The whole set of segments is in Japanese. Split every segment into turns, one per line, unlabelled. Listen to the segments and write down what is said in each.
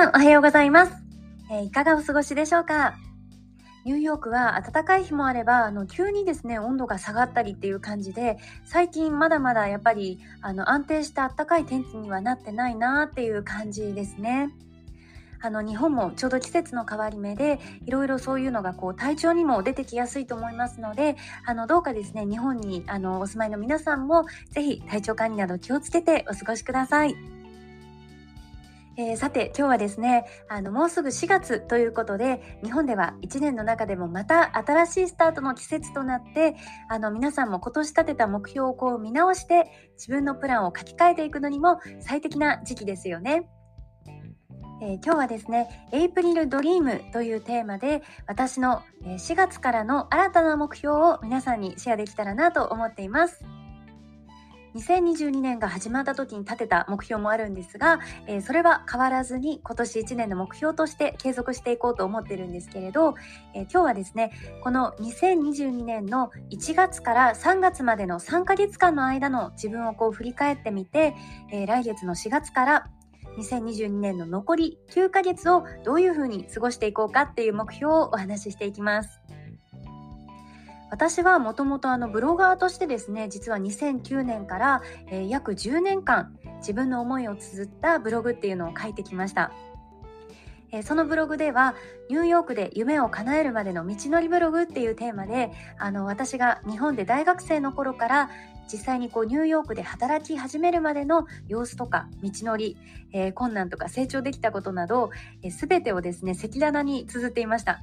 さんおはようございます、えー、いかがお過ごしでしょうか？ニューヨークは暖かい日もあればあの急にですね温度が下がったりっていう感じで最近まだまだやっぱりあの安定した暖かい天気にはなってないなっていう感じですね。あの日本もちょうど季節の変わり目でいろいろそういうのがこう体調にも出てきやすいと思いますのであのどうかですね日本にあのお住まいの皆さんもぜひ体調管理など気をつけてお過ごしください。えー、さて今日はですねあのもうすぐ4月ということで日本では1年の中でもまた新しいスタートの季節となってあの皆さんも今年立てた目標をこう見直して自分のプランを書き換えていくのにも最適な時期ですよね。えー、今日はですね、エイプリルドリームというテーマで私の4月からの新たな目標を皆さんにシェアできたらなと思っています。2022年が始まった時に立てた目標もあるんですが、えー、それは変わらずに今年1年の目標として継続していこうと思ってるんですけれど、えー、今日はですねこの2022年の1月から3月までの3ヶ月間の間の自分をこう振り返ってみて、えー、来月の4月から2022年の残り9ヶ月をどういうふうに過ごしていこうかっていう目標をお話ししていきます。私はもともとあのブロガーとしてですね実は2009年から、えー、約10年間自分の思いを綴ったブログっていうのを書いてきました。えー、そのブログではニューヨークで夢を叶えるまでの道のりブログっていうテーマであの私が日本で大学生の頃から実際にこうニューヨークで働き始めるまでの様子とか道のり、えー、困難とか成長できたことなど、えー、全てをですね赤裸々に綴っていました。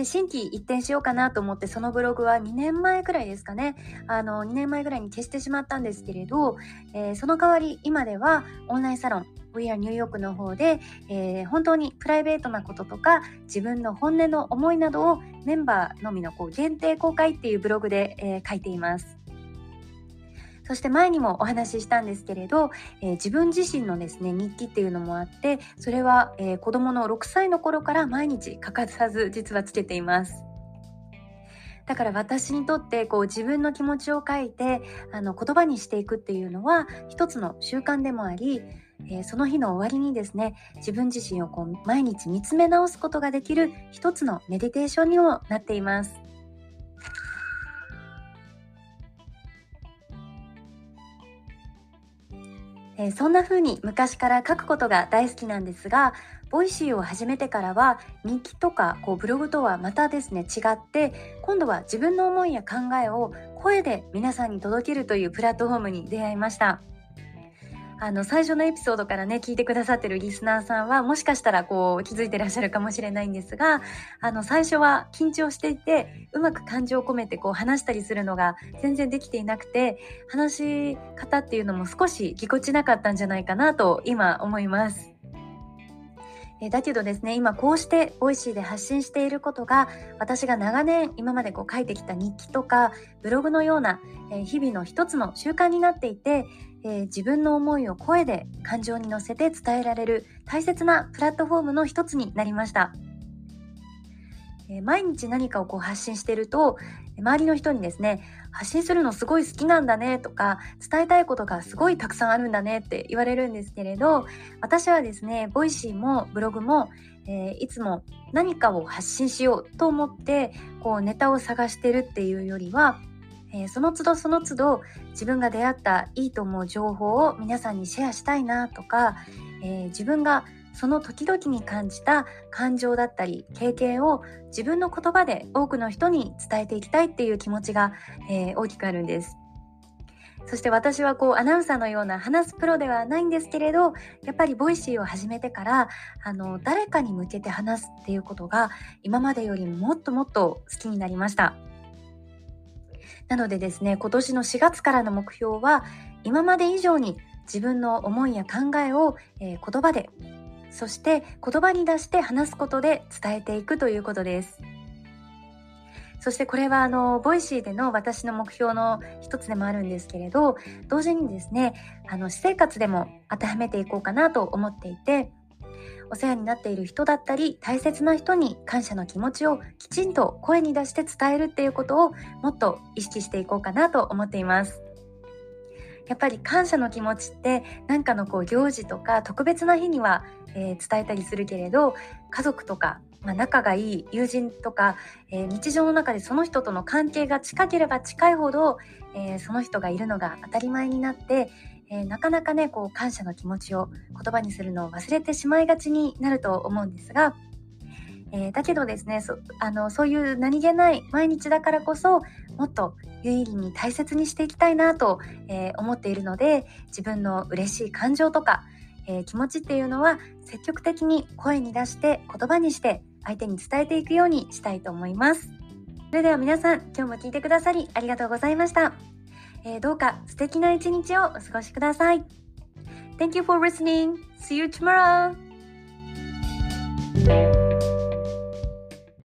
で新規一転しようかなと思ってそのブログは2年前くらいですかねあの2年前ぐらいに消してしまったんですけれど、えー、その代わり今ではオンラインサロン We are New York の方で、えー、本当にプライベートなこととか自分の本音の思いなどをメンバーのみのこう限定公開っていうブログで、えー、書いています。そして前にもお話ししたんですけれど、えー、自分自身のですね日記っていうのもあってそれは、えー、子供の6歳の頃から毎日欠かさず実はつけています。だから私にとってこう自分の気持ちを書いてあの言葉にしていくっていうのは一つの習慣でもあり、えー、その日の終わりにですね自分自身をこう毎日見つめ直すことができる一つのメディテーションにもなっています。えー、そんな風に昔から書くことが大好きなんですがボイシーを始めてからは日記とかこうブログとはまたですね違って今度は自分の思いや考えを声で皆さんに届けるというプラットフォームに出会いました。あの最初のエピソードからね聞いてくださってるリスナーさんはもしかしたらこう気づいてらっしゃるかもしれないんですがあの最初は緊張していてうまく感情を込めてこう話したりするのが全然できていなくて話し方っていうのも少しぎこちなかったんじゃないかなと今思います。えだけどですね今こうしてボイシーで発信していることが私が長年今までこう書いてきた日記とかブログのような、え日々の一つの習慣になっていてえー、自分の思いを声で感情に乗せて伝えられる大切なプラットフォームの一つになりました。え、毎日何かをこう発信してると周りの人にですね発信するのすごい好きなんだねとか伝えたいことがすごいたくさんあるんだねって言われるんですけれど私はですね Voicy もブログも、えー、いつも何かを発信しようと思ってこうネタを探してるっていうよりはえー、その都度その都度自分が出会ったいいと思う情報を皆さんにシェアしたいなとか、えー、自分がその時々に感じた感情だったり経験を自分の言葉で多くの人に伝えていきたいっていう気持ちが、えー、大きくあるんです。そして私はこうアナウンサーのような話すプロではないんですけれどやっぱり Voicy を始めてからあの誰かに向けて話すっていうことが今までよりもっともっと好きになりました。なのでですね、今年の4月からの目標は、今まで以上に自分の思いや考えを、えー、言葉で、そして言葉に出して話すことで伝えていくということです。そしてこれはあの、 Voicy での私の目標の一つでもあるんですけれど、同時にですね、あの、私生活でも当てはめていこうかなと思っていて、お世話になっている人だったり大切な人に感謝の気持ちをきちんと声に出して伝えるっていうことをもっと意識していこうかなと思っています。やっぱり感謝の気持ちって何かのこう行事とか特別な日には、えー、伝えたりするけれど家族とか、まあ、仲がいい友人とか、えー、日常の中でその人との関係が近ければ近いほど、えー、その人がいるのが当たり前になってえー、なかなかねこう感謝の気持ちを言葉にするのを忘れてしまいがちになると思うんですが、えー、だけどですねそあのそういう何気ない毎日だからこそもっと有意義に大切にしていきたいなと、えー、思っているので自分の嬉しい感情とか、え気持ちっていうのは積極的に声に出して言葉にして相手に伝えていくようにしたいと思います。それでは皆さん今日も聞いてくださりありがとうございました。えー、どうか素敵な一日をお過ごしください。Thank you for listening. See you tomorrow.